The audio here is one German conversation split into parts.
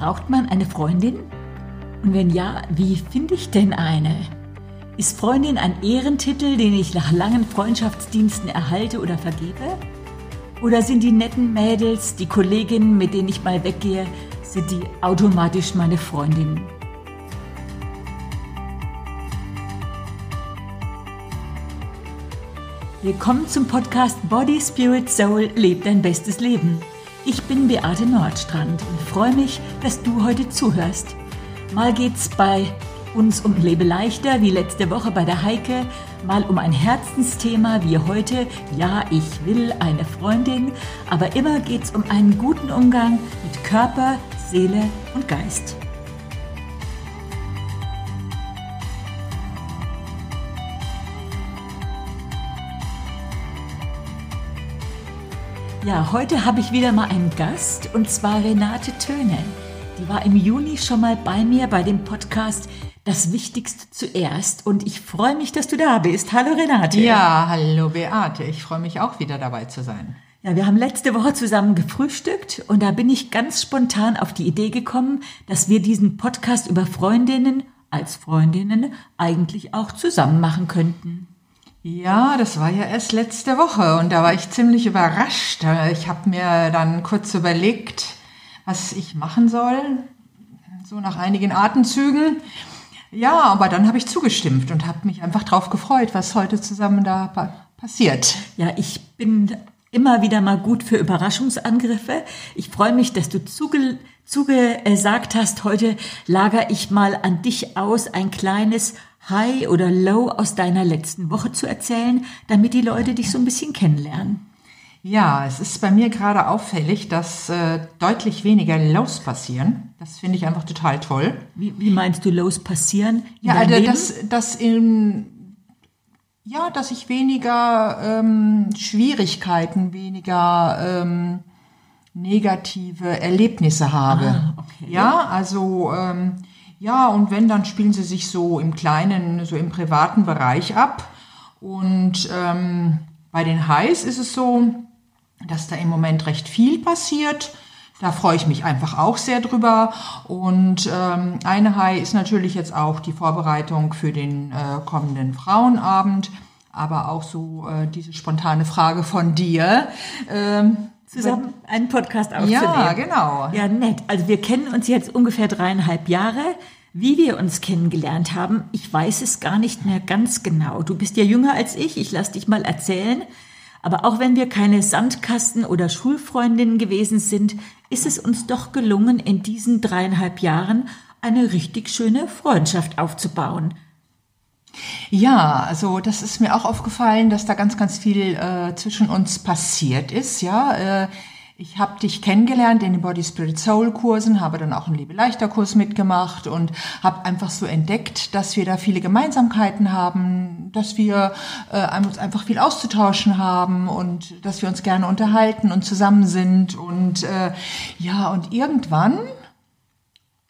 Braucht man eine Freundin? Und wenn ja, wie finde ich denn eine? Ist Freundin ein Ehrentitel, den ich nach langen Freundschaftsdiensten erhalte oder vergebe? Oder sind die netten Mädels, die Kolleginnen, mit denen ich mal weggehe, sind die automatisch meine Freundinnen? Willkommen zum Podcast Body, Spirit, Soul, Leb dein bestes Leben. Ich bin Beate Nordstrand und freue mich, dass du heute zuhörst. Mal geht's bei uns um Lebe leichter, wie letzte Woche bei der Heike, mal um ein Herzensthema wie heute, ja, ich will eine Freundin, aber immer geht's um einen guten Umgang mit Körper, Seele und Geist. Ja, heute habe ich wieder mal einen Gast und zwar Renate Töne. Die war im Juni schon mal bei mir bei dem Podcast Das Wichtigste zuerst und ich freue mich, dass du da bist. Hallo Renate. Ja, hallo Beate. Ich freue mich auch wieder dabei zu sein. Ja, wir haben letzte Woche zusammen gefrühstückt und da bin ich ganz spontan auf die Idee gekommen, dass wir diesen Podcast über Freundinnen als Freundinnen eigentlich auch zusammen machen könnten. Ja, das war ja erst letzte Woche und da war ich ziemlich überrascht. Ich habe mir dann kurz überlegt, was ich machen soll, so nach einigen Atemzügen. Ja, aber dann habe ich zugestimmt und habe mich einfach drauf gefreut, was heute zusammen da passiert. Ja, ich bin immer wieder mal gut für Überraschungsangriffe. Ich freue mich, dass du zuge zugesagt hast, heute lager ich mal an dich aus ein kleines High oder Low aus deiner letzten Woche zu erzählen, damit die Leute dich so ein bisschen kennenlernen. Ja, es ist bei mir gerade auffällig, dass äh, deutlich weniger Lows passieren. Das finde ich einfach total toll. Wie, wie meinst du Lows passieren? Ja, also dass, dass in, ja, dass ich weniger ähm, Schwierigkeiten, weniger ähm, negative Erlebnisse habe. Ah, okay. Ja, also ähm, ja, und wenn, dann spielen sie sich so im kleinen, so im privaten Bereich ab. Und ähm, bei den Highs ist es so, dass da im Moment recht viel passiert. Da freue ich mich einfach auch sehr drüber. Und ähm, eine High ist natürlich jetzt auch die Vorbereitung für den äh, kommenden Frauenabend, aber auch so äh, diese spontane Frage von dir. Ähm, zusammen einen Podcast aufzunehmen. Ja, genau. Ja, nett. Also wir kennen uns jetzt ungefähr dreieinhalb Jahre. Wie wir uns kennengelernt haben, ich weiß es gar nicht mehr ganz genau. Du bist ja jünger als ich, ich lass dich mal erzählen. Aber auch wenn wir keine Sandkasten- oder Schulfreundinnen gewesen sind, ist es uns doch gelungen, in diesen dreieinhalb Jahren eine richtig schöne Freundschaft aufzubauen. Ja, also das ist mir auch aufgefallen, dass da ganz, ganz viel äh, zwischen uns passiert ist. Ja, äh, ich habe dich kennengelernt in den Body Spirit Soul Kursen, habe dann auch einen Liebe leichter Kurs mitgemacht und habe einfach so entdeckt, dass wir da viele Gemeinsamkeiten haben, dass wir äh, uns einfach viel auszutauschen haben und dass wir uns gerne unterhalten und zusammen sind und äh, ja und irgendwann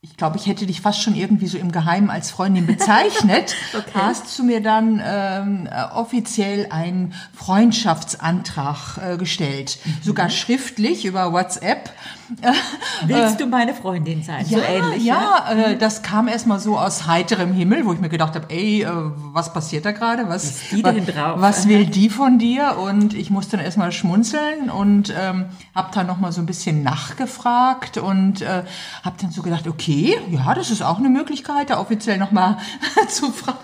ich glaube, ich hätte dich fast schon irgendwie so im Geheimen als Freundin bezeichnet, okay. hast du mir dann ähm, äh, offiziell einen Freundschaftsantrag äh, gestellt, mhm. sogar schriftlich über WhatsApp. Willst du meine Freundin sein? Ja, so ähnlich. Ja, ja? Äh, mhm. das kam erstmal so aus heiterem Himmel, wo ich mir gedacht habe, ey, äh, was passiert da gerade? Was, was, was will die von dir? Und ich musste dann erstmal schmunzeln und ähm, habe dann nochmal so ein bisschen nachgefragt und äh, habe dann so gedacht, okay, ja, das ist auch eine Möglichkeit, da offiziell nochmal zu fragen.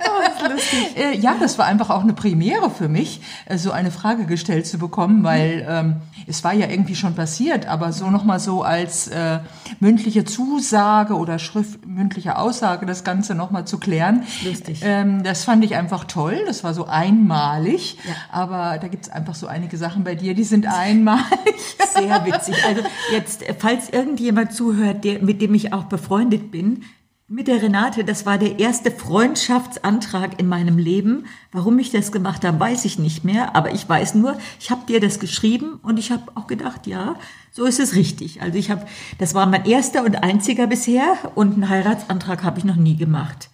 Oh, äh, ja, das war einfach auch eine Premiere für mich, äh, so eine Frage gestellt zu bekommen, weil ähm, es war ja irgendwie schon passiert, aber so nochmal so als äh, mündliche Zusage oder schriftmündliche Aussage das Ganze nochmal zu klären. Lustig. Ähm, das fand ich einfach toll. Das war so einmalig. Ja. Aber da gibt's einfach so einige Sachen bei dir, die sind einmalig. Sehr witzig. Also jetzt, falls irgendjemand zuhört, der, mit dem ich auch befreundet bin, mit der Renate, das war der erste Freundschaftsantrag in meinem Leben. Warum ich das gemacht habe, weiß ich nicht mehr, aber ich weiß nur, ich habe dir das geschrieben und ich habe auch gedacht, ja, so ist es richtig. Also ich habe, das war mein erster und einziger bisher und einen Heiratsantrag habe ich noch nie gemacht.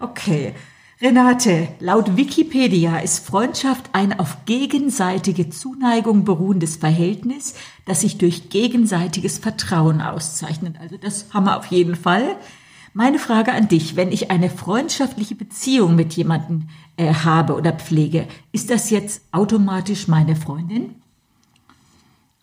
Okay. Renate, laut Wikipedia ist Freundschaft ein auf gegenseitige Zuneigung beruhendes Verhältnis, das sich durch gegenseitiges Vertrauen auszeichnet. Also das haben wir auf jeden Fall. Meine Frage an dich, wenn ich eine freundschaftliche Beziehung mit jemandem äh, habe oder pflege, ist das jetzt automatisch meine Freundin?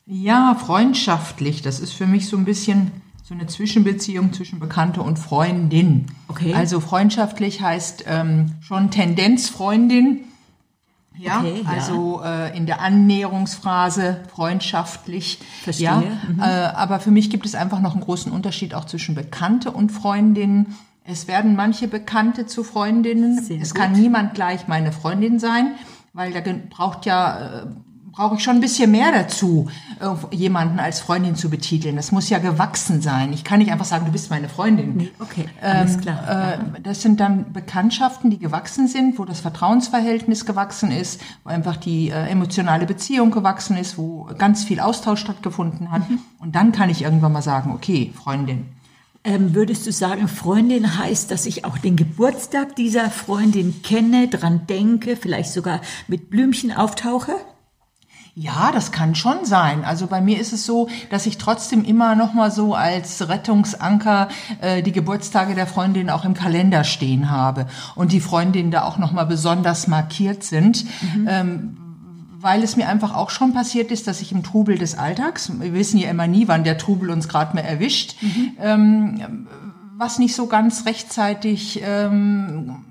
Ja, freundschaftlich. Das ist für mich so ein bisschen so eine Zwischenbeziehung zwischen Bekannte und Freundin. Okay. Also freundschaftlich heißt ähm, schon Tendenz Freundin. Ja, okay, also ja. Äh, in der Annäherungsphase freundschaftlich. Verstehe. Ja, mhm. äh, aber für mich gibt es einfach noch einen großen Unterschied auch zwischen Bekannte und Freundin. Es werden manche Bekannte zu Freundinnen. Sehr es gut. kann niemand gleich meine Freundin sein, weil da braucht ja äh, brauche ich schon ein bisschen mehr dazu, äh, jemanden als Freundin zu betiteln. Das muss ja gewachsen sein. Ich kann nicht einfach sagen, du bist meine Freundin. Okay, alles ähm, klar. Äh, das sind dann Bekanntschaften, die gewachsen sind, wo das Vertrauensverhältnis gewachsen ist, wo einfach die äh, emotionale Beziehung gewachsen ist, wo ganz viel Austausch stattgefunden hat. Mhm. Und dann kann ich irgendwann mal sagen, okay, Freundin. Ähm, würdest du sagen, Freundin heißt, dass ich auch den Geburtstag dieser Freundin kenne, dran denke, vielleicht sogar mit Blümchen auftauche? Ja, das kann schon sein. Also bei mir ist es so, dass ich trotzdem immer noch mal so als Rettungsanker äh, die Geburtstage der Freundin auch im Kalender stehen habe und die Freundinnen da auch noch mal besonders markiert sind. Mhm. Ähm, weil es mir einfach auch schon passiert ist, dass ich im Trubel des Alltags, wir wissen ja immer nie, wann der Trubel uns gerade mehr erwischt, mhm. ähm, was nicht so ganz rechtzeitig ähm,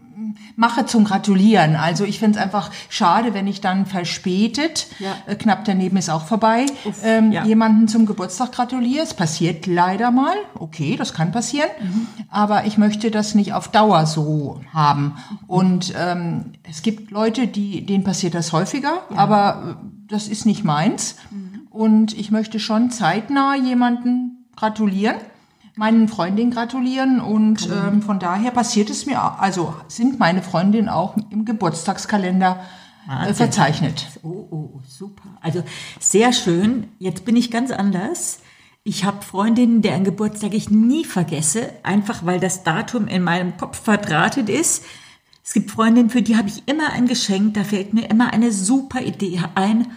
mache zum Gratulieren. Also ich finde es einfach schade, wenn ich dann verspätet, ja. äh, knapp daneben ist auch vorbei, Uff, ähm, ja. jemanden zum Geburtstag gratuliere. Es passiert leider mal. Okay, das kann passieren. Mhm. Aber ich möchte das nicht auf Dauer so haben. Und ähm, es gibt Leute, die, denen passiert das häufiger, ja. aber äh, das ist nicht meins. Mhm. Und ich möchte schon zeitnah jemanden gratulieren meinen Freundinnen gratulieren und ähm, von daher passiert es mir, also sind meine Freundinnen auch im Geburtstagskalender äh, verzeichnet. Oh, oh, super. Also sehr schön. Jetzt bin ich ganz anders. Ich habe Freundinnen, deren Geburtstag ich nie vergesse, einfach weil das Datum in meinem Kopf verdrahtet ist. Es gibt Freundinnen, für die habe ich immer ein Geschenk, da fällt mir immer eine super Idee ein.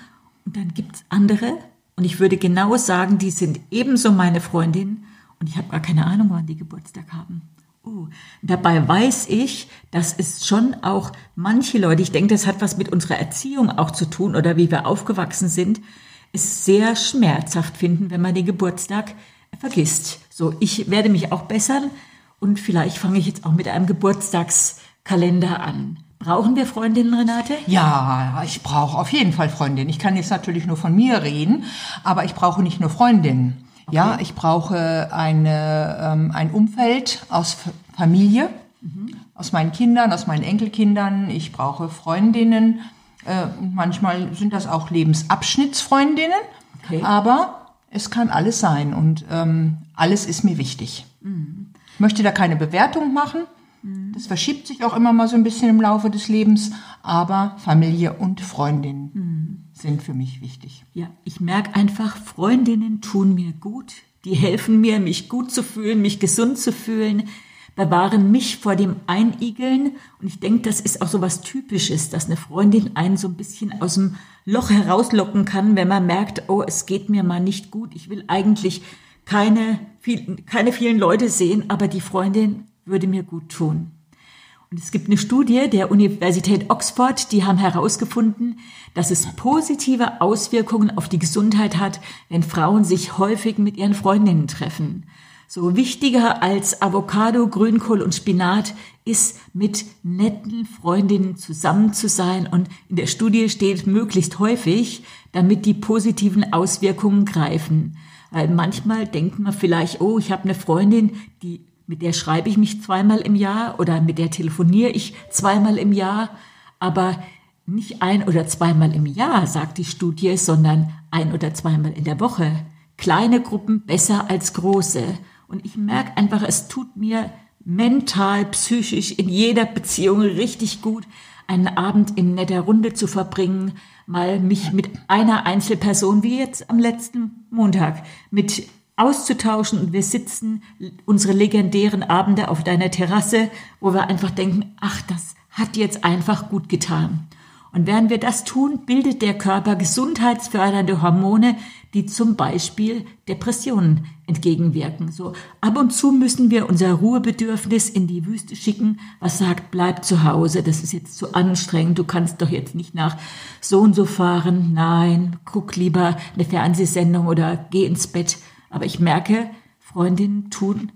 Und dann gibt's andere, und ich würde genau sagen, die sind ebenso meine Freundinnen und ich habe gar keine Ahnung, wann die Geburtstag haben. Uh, dabei weiß ich, dass es schon auch manche Leute, ich denke, das hat was mit unserer Erziehung auch zu tun oder wie wir aufgewachsen sind, es sehr schmerzhaft finden, wenn man den Geburtstag vergisst. So, ich werde mich auch bessern und vielleicht fange ich jetzt auch mit einem Geburtstagskalender an. Brauchen wir Freundinnen, Renate? Ja, ich brauche auf jeden Fall Freundinnen. Ich kann jetzt natürlich nur von mir reden, aber ich brauche nicht nur Freundinnen. Okay. Ja, ich brauche eine, ähm, ein Umfeld aus Familie, mhm. aus meinen Kindern, aus meinen Enkelkindern. Ich brauche Freundinnen. Äh, manchmal sind das auch Lebensabschnittsfreundinnen. Okay. Aber es kann alles sein und ähm, alles ist mir wichtig. Mhm. Ich möchte da keine Bewertung machen. Mhm. Das verschiebt sich auch immer mal so ein bisschen im Laufe des Lebens, aber Familie und Freundin mhm. Sind für mich wichtig. Ja, ich merke einfach, Freundinnen tun mir gut. Die helfen mir, mich gut zu fühlen, mich gesund zu fühlen, bewahren mich vor dem Einigeln. Und ich denke, das ist auch so was Typisches, dass eine Freundin einen so ein bisschen aus dem Loch herauslocken kann, wenn man merkt, oh, es geht mir mal nicht gut. Ich will eigentlich keine, viel, keine vielen Leute sehen, aber die Freundin würde mir gut tun. Und es gibt eine Studie der Universität Oxford, die haben herausgefunden, dass es positive Auswirkungen auf die Gesundheit hat, wenn Frauen sich häufig mit ihren Freundinnen treffen. So wichtiger als Avocado, Grünkohl und Spinat ist, mit netten Freundinnen zusammen zu sein. Und in der Studie steht möglichst häufig, damit die positiven Auswirkungen greifen. Weil manchmal denkt man vielleicht, oh, ich habe eine Freundin, die mit der schreibe ich mich zweimal im Jahr oder mit der telefoniere ich zweimal im Jahr, aber nicht ein oder zweimal im Jahr, sagt die Studie, sondern ein oder zweimal in der Woche. Kleine Gruppen besser als große. Und ich merke einfach, es tut mir mental, psychisch in jeder Beziehung richtig gut, einen Abend in netter Runde zu verbringen, mal mich mit einer Einzelperson, wie jetzt am letzten Montag, mit auszutauschen und wir sitzen unsere legendären Abende auf deiner Terrasse, wo wir einfach denken, ach, das hat jetzt einfach gut getan. Und während wir das tun, bildet der Körper gesundheitsfördernde Hormone, die zum Beispiel Depressionen entgegenwirken. So ab und zu müssen wir unser Ruhebedürfnis in die Wüste schicken, was sagt, bleib zu Hause, das ist jetzt zu anstrengend, du kannst doch jetzt nicht nach so und so fahren. Nein, guck lieber eine Fernsehsendung oder geh ins Bett. Aber ich merke, Freundinnen tun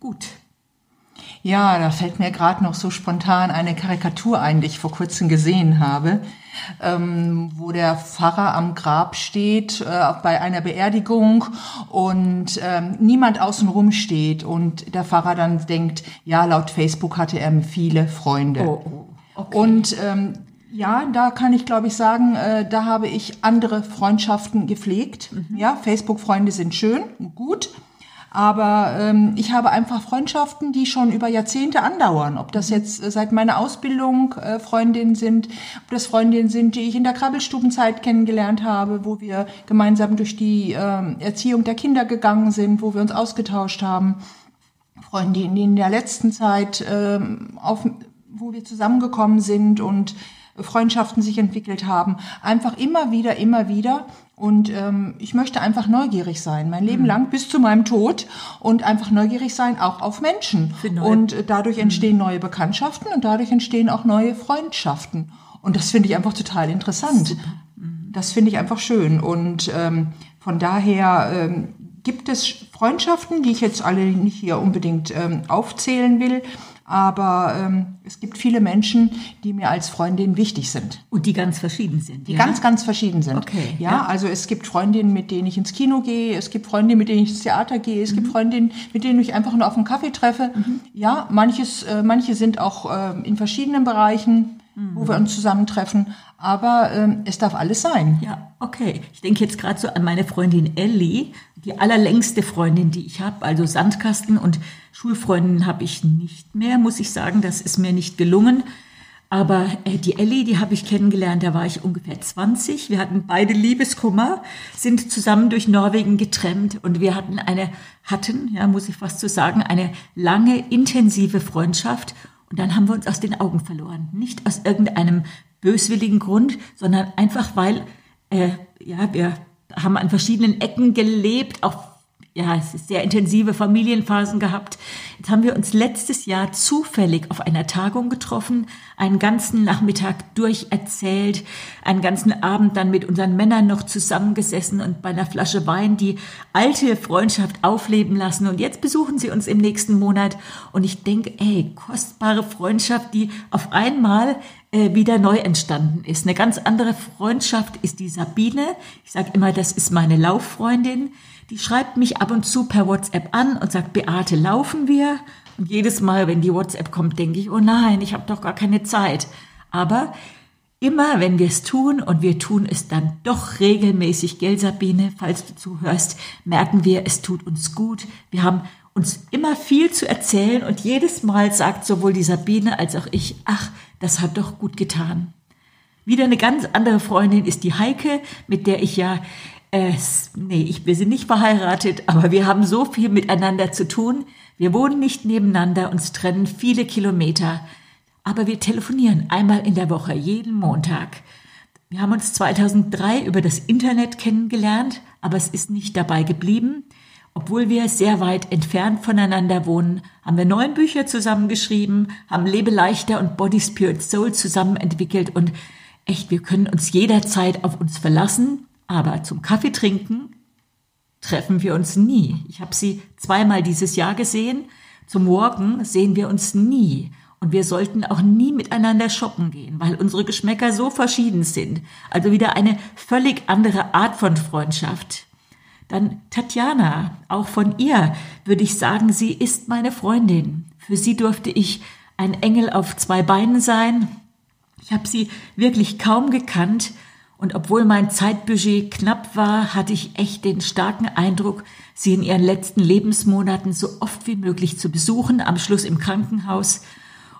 gut. Ja, da fällt mir gerade noch so spontan eine Karikatur ein, die ich vor kurzem gesehen habe, ähm, wo der Pfarrer am Grab steht äh, bei einer Beerdigung und ähm, niemand außenrum steht und der Pfarrer dann denkt, ja, laut Facebook hatte er viele Freunde. Oh, oh, okay. Und ähm, ja, da kann ich, glaube ich, sagen, äh, da habe ich andere Freundschaften gepflegt. Mhm. Ja, Facebook-Freunde sind schön, gut. Aber ähm, ich habe einfach Freundschaften, die schon über Jahrzehnte andauern. Ob das jetzt äh, seit meiner Ausbildung äh, Freundinnen sind, ob das Freundinnen sind, die ich in der Krabbelstubenzeit kennengelernt habe, wo wir gemeinsam durch die äh, Erziehung der Kinder gegangen sind, wo wir uns ausgetauscht haben. Freundinnen, die in der letzten Zeit, äh, auf, wo wir zusammengekommen sind und Freundschaften sich entwickelt haben. Einfach immer wieder, immer wieder. Und ähm, ich möchte einfach neugierig sein, mein Leben mhm. lang bis zu meinem Tod und einfach neugierig sein, auch auf Menschen. Und äh, dadurch entstehen mhm. neue Bekanntschaften und dadurch entstehen auch neue Freundschaften. Und das finde ich einfach total interessant. Mhm. Das finde ich einfach schön. Und ähm, von daher ähm, gibt es Freundschaften, die ich jetzt alle nicht hier unbedingt ähm, aufzählen will, aber ähm, es gibt viele Menschen, die mir als Freundin wichtig sind. Und die ganz verschieden sind. Die ja? ganz, ganz verschieden sind. Okay. Ja, ja, also es gibt Freundinnen, mit denen ich ins Kino gehe, es gibt Freundinnen, mit denen ich ins Theater gehe, es mhm. gibt Freundinnen, mit denen ich einfach nur auf einen Kaffee treffe. Mhm. Ja, manches, äh, manche sind auch äh, in verschiedenen Bereichen, mhm. wo wir uns zusammentreffen. Aber ähm, es darf alles sein. Ja, okay. Ich denke jetzt gerade so an meine Freundin Ellie, die allerlängste Freundin, die ich habe, also Sandkasten und Schulfreundin habe ich nicht mehr, muss ich sagen. Das ist mir nicht gelungen. Aber äh, die Ellie, die habe ich kennengelernt, da war ich ungefähr 20. Wir hatten beide Liebeskummer, sind zusammen durch Norwegen getrennt und wir hatten eine, hatten, ja, muss ich fast so sagen, eine lange, intensive Freundschaft. Und dann haben wir uns aus den Augen verloren. Nicht aus irgendeinem böswilligen Grund, sondern einfach weil, äh, ja, wir haben an verschiedenen Ecken gelebt, auch ja, es ist sehr intensive Familienphasen gehabt. Jetzt haben wir uns letztes Jahr zufällig auf einer Tagung getroffen, einen ganzen Nachmittag durcherzählt, einen ganzen Abend dann mit unseren Männern noch zusammengesessen und bei einer Flasche Wein die alte Freundschaft aufleben lassen. Und jetzt besuchen sie uns im nächsten Monat. Und ich denke, ey, kostbare Freundschaft, die auf einmal äh, wieder neu entstanden ist. Eine ganz andere Freundschaft ist die Sabine. Ich sage immer, das ist meine Lauffreundin. Die schreibt mich ab und zu per WhatsApp an und sagt, Beate, laufen wir? Und jedes Mal, wenn die WhatsApp kommt, denke ich, oh nein, ich habe doch gar keine Zeit. Aber immer, wenn wir es tun und wir tun es dann doch regelmäßig, gell Sabine, falls du zuhörst, merken wir, es tut uns gut. Wir haben uns immer viel zu erzählen und jedes Mal sagt sowohl die Sabine als auch ich, ach, das hat doch gut getan. Wieder eine ganz andere Freundin ist die Heike, mit der ich ja äh, nee, ich, wir sind nicht verheiratet, aber wir haben so viel miteinander zu tun. Wir wohnen nicht nebeneinander, uns trennen viele Kilometer. Aber wir telefonieren einmal in der Woche, jeden Montag. Wir haben uns 2003 über das Internet kennengelernt, aber es ist nicht dabei geblieben. Obwohl wir sehr weit entfernt voneinander wohnen, haben wir neun Bücher zusammengeschrieben, haben Lebe leichter und Body Spirit Soul zusammen entwickelt und echt, wir können uns jederzeit auf uns verlassen aber zum Kaffee trinken treffen wir uns nie. Ich habe sie zweimal dieses Jahr gesehen. Zum Walken sehen wir uns nie. Und wir sollten auch nie miteinander shoppen gehen, weil unsere Geschmäcker so verschieden sind. Also wieder eine völlig andere Art von Freundschaft. Dann Tatjana, auch von ihr würde ich sagen, sie ist meine Freundin. Für sie durfte ich ein Engel auf zwei Beinen sein. Ich habe sie wirklich kaum gekannt und obwohl mein Zeitbudget knapp war, hatte ich echt den starken Eindruck, sie in ihren letzten Lebensmonaten so oft wie möglich zu besuchen, am Schluss im Krankenhaus.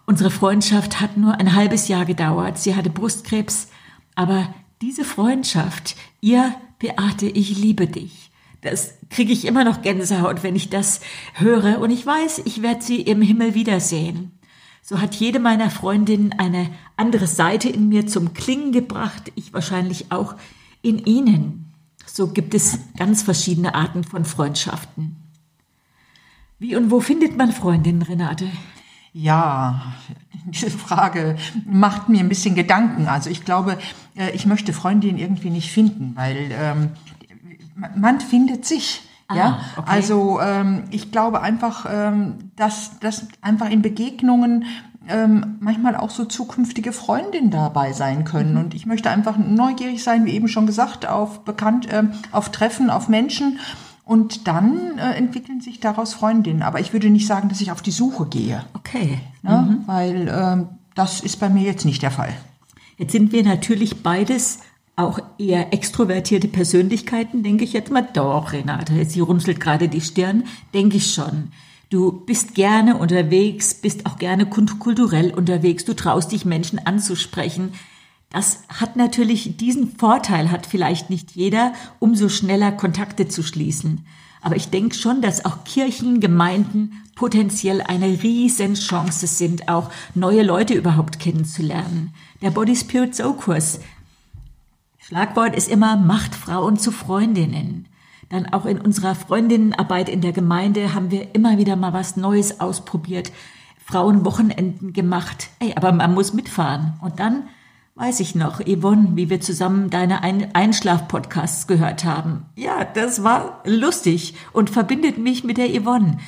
Unsere Freundschaft hat nur ein halbes Jahr gedauert. Sie hatte Brustkrebs. Aber diese Freundschaft, ihr Beate, ich liebe dich. Das kriege ich immer noch Gänsehaut, wenn ich das höre. Und ich weiß, ich werde sie im Himmel wiedersehen. So hat jede meiner Freundinnen eine andere Seite in mir zum Klingen gebracht, ich wahrscheinlich auch in ihnen. So gibt es ganz verschiedene Arten von Freundschaften. Wie und wo findet man Freundinnen, Renate? Ja, diese Frage macht mir ein bisschen Gedanken. Also ich glaube, äh, ich möchte Freundinnen irgendwie nicht finden, weil ähm, man findet sich. Ah, ja, okay. also ähm, ich glaube einfach, ähm, dass, dass einfach in Begegnungen ähm, manchmal auch so zukünftige Freundinnen dabei sein können. Mhm. Und ich möchte einfach neugierig sein, wie eben schon gesagt, auf bekannt, äh, auf Treffen, auf Menschen. Und dann äh, entwickeln sich daraus Freundinnen. Aber ich würde nicht sagen, dass ich auf die Suche gehe. Okay. Ja, mhm. Weil äh, das ist bei mir jetzt nicht der Fall. Jetzt sind wir natürlich beides auch eher extrovertierte Persönlichkeiten, denke ich jetzt mal. Doch, Renate, sie runzelt gerade die Stirn, denke ich schon. Du bist gerne unterwegs, bist auch gerne kulturell unterwegs, du traust dich Menschen anzusprechen. Das hat natürlich diesen Vorteil, hat vielleicht nicht jeder, umso schneller Kontakte zu schließen. Aber ich denke schon, dass auch Kirchen, Gemeinden potenziell eine riesen Chance sind, auch neue Leute überhaupt kennenzulernen. Der Body Spirit Soul Kurs Schlagwort ist immer Macht Frauen zu Freundinnen. Dann auch in unserer Freundinnenarbeit in der Gemeinde haben wir immer wieder mal was Neues ausprobiert, Frauenwochenenden gemacht. Ey, aber man muss mitfahren. Und dann weiß ich noch, Yvonne, wie wir zusammen deine Einschlaf-Podcasts gehört haben. Ja, das war lustig und verbindet mich mit der Yvonne.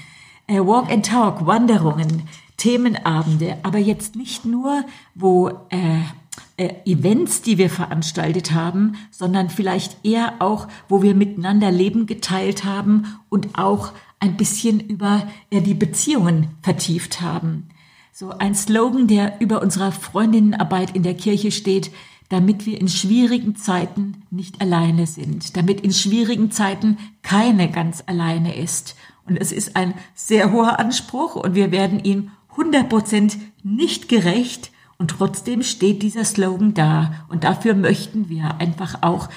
Äh, Walk and Talk, Wanderungen, Themenabende, aber jetzt nicht nur, wo äh, Events, die wir veranstaltet haben, sondern vielleicht eher auch, wo wir miteinander Leben geteilt haben und auch ein bisschen über äh, die Beziehungen vertieft haben. So ein Slogan, der über unserer Freundinnenarbeit in der Kirche steht, damit wir in schwierigen Zeiten nicht alleine sind, damit in schwierigen Zeiten keine ganz alleine ist. Und es ist ein sehr hoher Anspruch und wir werden ihm 100 Prozent nicht gerecht, und trotzdem steht dieser Slogan da. Und dafür möchten wir einfach auch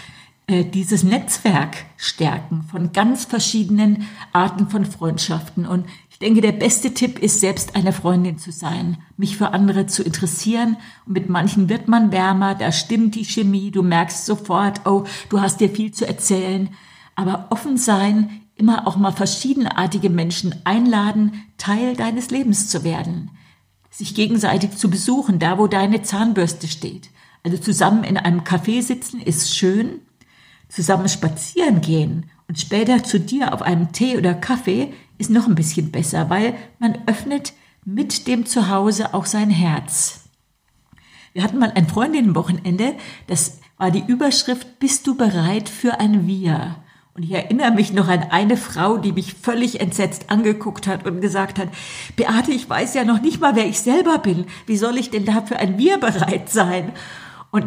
äh, dieses Netzwerk stärken von ganz verschiedenen Arten von Freundschaften. Und ich denke, der beste Tipp ist, selbst eine Freundin zu sein, mich für andere zu interessieren. Und mit manchen wird man wärmer, da stimmt die Chemie, du merkst sofort, oh, du hast dir viel zu erzählen. Aber offen sein, immer auch mal verschiedenartige Menschen einladen, Teil deines Lebens zu werden sich gegenseitig zu besuchen, da wo deine Zahnbürste steht. Also zusammen in einem Café sitzen ist schön, zusammen spazieren gehen und später zu dir auf einem Tee oder Kaffee ist noch ein bisschen besser, weil man öffnet mit dem Zuhause auch sein Herz. Wir hatten mal ein Freundinnenwochenende, das war die Überschrift Bist du bereit für ein Wir? Und ich erinnere mich noch an eine Frau, die mich völlig entsetzt angeguckt hat und gesagt hat, Beate, ich weiß ja noch nicht mal, wer ich selber bin. Wie soll ich denn dafür ein Wir bereit sein? Und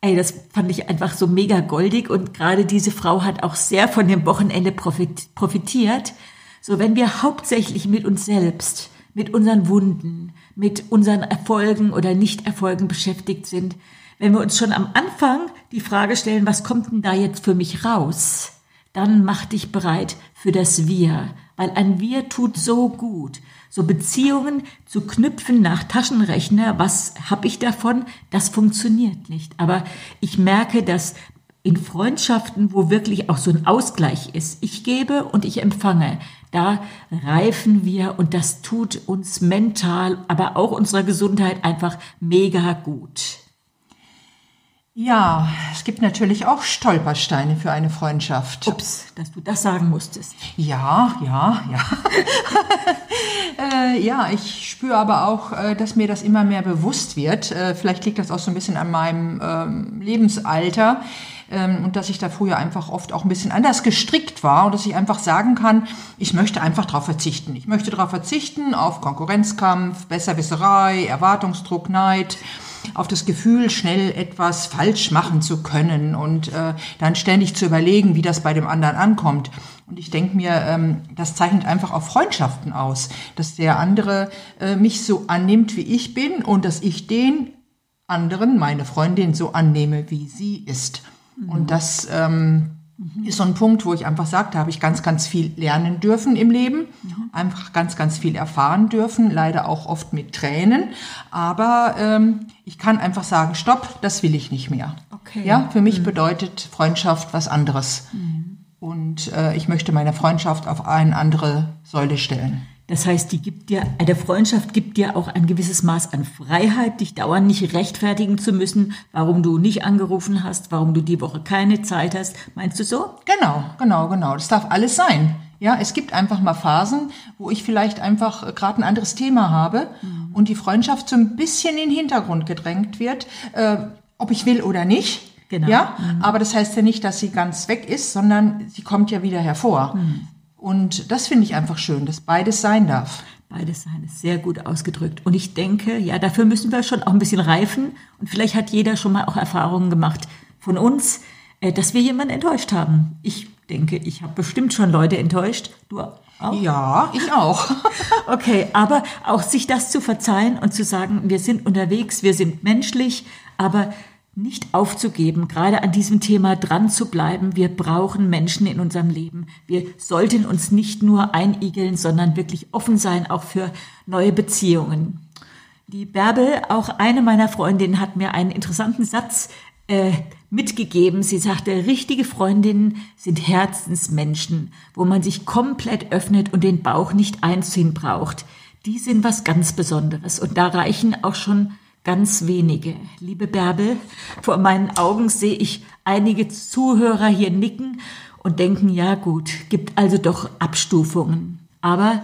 ey, das fand ich einfach so mega goldig und gerade diese Frau hat auch sehr von dem Wochenende profitiert. So, wenn wir hauptsächlich mit uns selbst, mit unseren Wunden, mit unseren Erfolgen oder Nichterfolgen beschäftigt sind, wenn wir uns schon am Anfang die Frage stellen, was kommt denn da jetzt für mich raus? Dann mach dich bereit für das Wir, weil ein Wir tut so gut. So Beziehungen zu knüpfen nach Taschenrechner, was habe ich davon? Das funktioniert nicht. Aber ich merke, dass in Freundschaften, wo wirklich auch so ein Ausgleich ist, ich gebe und ich empfange, da reifen wir und das tut uns mental, aber auch unserer Gesundheit einfach mega gut. Ja, es gibt natürlich auch Stolpersteine für eine Freundschaft. Ups, dass du das sagen musstest. Ja, ja, ja. äh, ja, ich spüre aber auch, äh, dass mir das immer mehr bewusst wird. Äh, vielleicht liegt das auch so ein bisschen an meinem ähm, Lebensalter ähm, und dass ich da früher einfach oft auch ein bisschen anders gestrickt war und dass ich einfach sagen kann, ich möchte einfach darauf verzichten. Ich möchte darauf verzichten auf Konkurrenzkampf, Besserwisserei, Erwartungsdruck, Neid auf das Gefühl, schnell etwas falsch machen zu können und äh, dann ständig zu überlegen, wie das bei dem anderen ankommt. Und ich denke mir, ähm, das zeichnet einfach auch Freundschaften aus, dass der andere äh, mich so annimmt, wie ich bin und dass ich den anderen, meine Freundin, so annehme, wie sie ist. Mhm. Und das ähm. Ist so ein Punkt, wo ich einfach sage, da habe ich ganz, ganz viel lernen dürfen im Leben, mhm. einfach ganz, ganz viel erfahren dürfen, leider auch oft mit Tränen. Aber ähm, ich kann einfach sagen, stopp, das will ich nicht mehr. Okay. Ja, für mich mhm. bedeutet Freundschaft was anderes. Mhm. Und äh, ich möchte meine Freundschaft auf eine andere Säule stellen. Das heißt, die gibt dir, äh, der Freundschaft gibt dir auch ein gewisses Maß an Freiheit, dich dauernd nicht rechtfertigen zu müssen, warum du nicht angerufen hast, warum du die Woche keine Zeit hast. Meinst du so? Genau, genau, genau. Das darf alles sein. Ja, es gibt einfach mal Phasen, wo ich vielleicht einfach äh, gerade ein anderes Thema habe mhm. und die Freundschaft so ein bisschen in den Hintergrund gedrängt wird, äh, ob ich will oder nicht. Genau. Ja, mhm. aber das heißt ja nicht, dass sie ganz weg ist, sondern sie kommt ja wieder hervor. Mhm. Und das finde ich einfach schön, dass beides sein darf. Beides sein ist sehr gut ausgedrückt. Und ich denke, ja, dafür müssen wir schon auch ein bisschen reifen. Und vielleicht hat jeder schon mal auch Erfahrungen gemacht von uns, äh, dass wir jemanden enttäuscht haben. Ich denke, ich habe bestimmt schon Leute enttäuscht. Du auch? Ja, ich auch. okay, aber auch sich das zu verzeihen und zu sagen, wir sind unterwegs, wir sind menschlich, aber nicht aufzugeben, gerade an diesem Thema dran zu bleiben. Wir brauchen Menschen in unserem Leben. Wir sollten uns nicht nur einigeln, sondern wirklich offen sein, auch für neue Beziehungen. Die Bärbel, auch eine meiner Freundinnen, hat mir einen interessanten Satz äh, mitgegeben. Sie sagte, richtige Freundinnen sind Herzensmenschen, wo man sich komplett öffnet und den Bauch nicht einziehen braucht. Die sind was ganz Besonderes und da reichen auch schon ganz wenige. Liebe Bärbel, vor meinen Augen sehe ich einige Zuhörer hier nicken und denken, ja gut, gibt also doch Abstufungen. Aber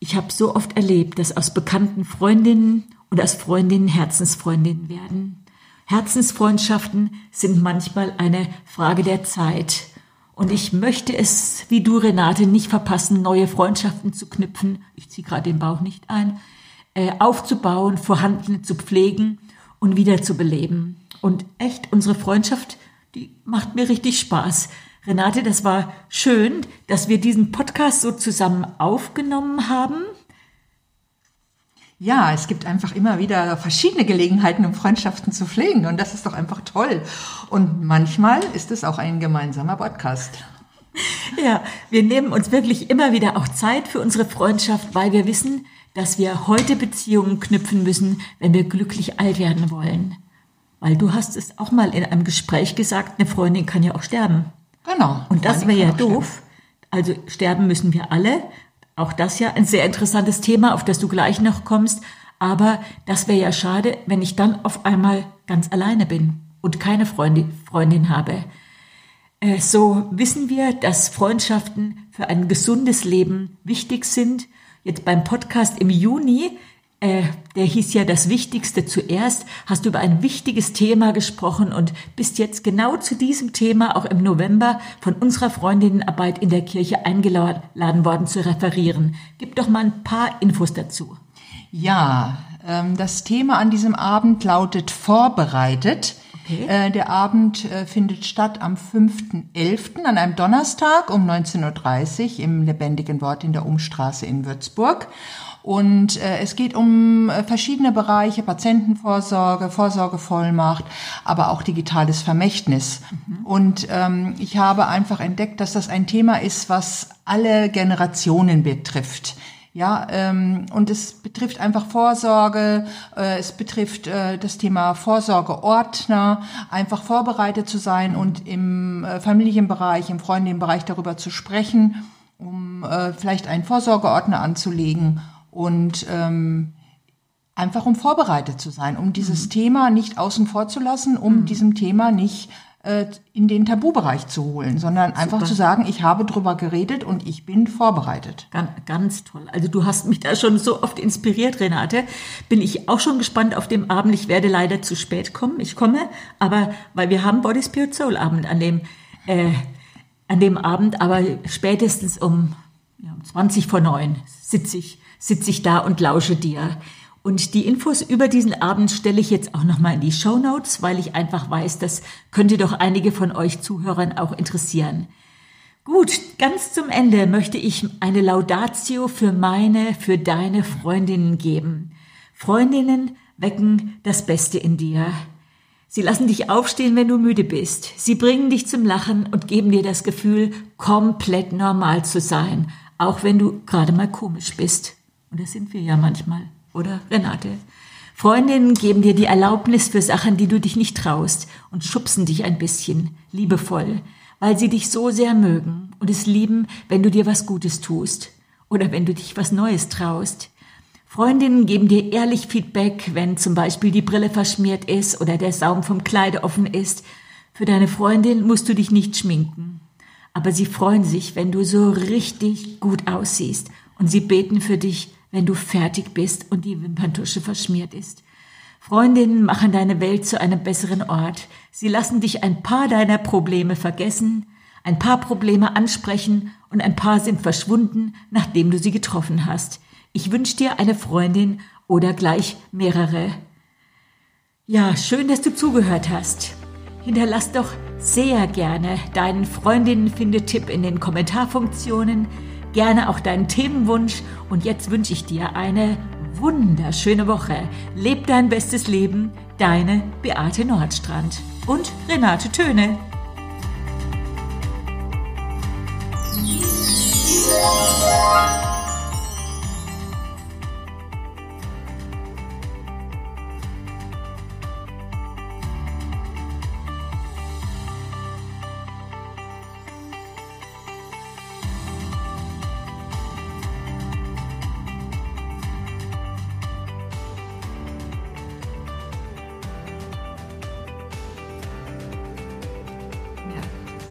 ich habe so oft erlebt, dass aus bekannten Freundinnen und aus Freundinnen Herzensfreundinnen werden. Herzensfreundschaften sind manchmal eine Frage der Zeit. Und ich möchte es, wie du, Renate, nicht verpassen, neue Freundschaften zu knüpfen. Ich ziehe gerade den Bauch nicht ein aufzubauen, vorhandene zu pflegen und wieder zu beleben. Und echt, unsere Freundschaft, die macht mir richtig Spaß. Renate, das war schön, dass wir diesen Podcast so zusammen aufgenommen haben. Ja, es gibt einfach immer wieder verschiedene Gelegenheiten, um Freundschaften zu pflegen. Und das ist doch einfach toll. Und manchmal ist es auch ein gemeinsamer Podcast. Ja, wir nehmen uns wirklich immer wieder auch Zeit für unsere Freundschaft, weil wir wissen, dass wir heute Beziehungen knüpfen müssen, wenn wir glücklich alt werden wollen. Weil du hast es auch mal in einem Gespräch gesagt, eine Freundin kann ja auch sterben. Genau. Und das wäre ja doof. Also sterben müssen wir alle. Auch das ja ein sehr interessantes Thema, auf das du gleich noch kommst. Aber das wäre ja schade, wenn ich dann auf einmal ganz alleine bin und keine Freundin, Freundin habe. Äh, so wissen wir, dass Freundschaften für ein gesundes Leben wichtig sind Jetzt beim Podcast im Juni, äh, der hieß ja das Wichtigste zuerst, hast du über ein wichtiges Thema gesprochen und bist jetzt genau zu diesem Thema auch im November von unserer Freundinnenarbeit in der Kirche eingeladen worden zu referieren. Gib doch mal ein paar Infos dazu. Ja, ähm, das Thema an diesem Abend lautet Vorbereitet. Okay. Äh, der Abend äh, findet statt am 5.11. an einem Donnerstag um 19.30 Uhr im lebendigen Wort in der Umstraße in Würzburg. Und äh, es geht um äh, verschiedene Bereiche, Patientenvorsorge, Vorsorgevollmacht, aber auch digitales Vermächtnis. Mhm. Und ähm, ich habe einfach entdeckt, dass das ein Thema ist, was alle Generationen betrifft. Ja, ähm, und es betrifft einfach Vorsorge, äh, es betrifft äh, das Thema Vorsorgeordner, einfach vorbereitet zu sein und im äh, Familienbereich, im Freundinnenbereich darüber zu sprechen, um äh, vielleicht einen Vorsorgeordner anzulegen und ähm, einfach um vorbereitet zu sein, um dieses mhm. Thema nicht außen vor zu lassen, um mhm. diesem Thema nicht in den Tabubereich zu holen, sondern Super. einfach zu sagen, ich habe drüber geredet und ich bin vorbereitet. Ganz, ganz toll. Also du hast mich da schon so oft inspiriert, Renate. Bin ich auch schon gespannt auf dem Abend. Ich werde leider zu spät kommen. Ich komme, aber weil wir haben Body Spirit Soul Abend an dem äh, an dem Abend, aber spätestens um, ja, um 20 vor neun sitze ich sitze ich da und lausche dir. Und die Infos über diesen Abend stelle ich jetzt auch nochmal in die Show Notes, weil ich einfach weiß, das könnte doch einige von euch Zuhörern auch interessieren. Gut, ganz zum Ende möchte ich eine Laudatio für meine, für deine Freundinnen geben. Freundinnen wecken das Beste in dir. Sie lassen dich aufstehen, wenn du müde bist. Sie bringen dich zum Lachen und geben dir das Gefühl, komplett normal zu sein, auch wenn du gerade mal komisch bist. Und das sind wir ja manchmal, oder Renate? Freundinnen geben dir die Erlaubnis für Sachen, die du dich nicht traust und schubsen dich ein bisschen, liebevoll, weil sie dich so sehr mögen und es lieben, wenn du dir was Gutes tust oder wenn du dich was Neues traust. Freundinnen geben dir ehrlich Feedback, wenn zum Beispiel die Brille verschmiert ist oder der Saum vom Kleid offen ist. Für deine Freundin musst du dich nicht schminken. Aber sie freuen sich, wenn du so richtig gut aussiehst und sie beten für dich, wenn du fertig bist und die Wimperntusche verschmiert ist. Freundinnen machen deine Welt zu einem besseren Ort. Sie lassen dich ein paar deiner Probleme vergessen, ein paar Probleme ansprechen und ein paar sind verschwunden, nachdem du sie getroffen hast. Ich wünsche dir eine Freundin oder gleich mehrere. Ja, schön, dass du zugehört hast. Hinterlass doch sehr gerne deinen Freundinnen-Finde-Tipp in den Kommentarfunktionen, gerne auch deinen Themenwunsch und jetzt wünsche ich dir eine wunderschöne Woche. Leb dein bestes Leben, deine Beate Nordstrand und Renate Töne.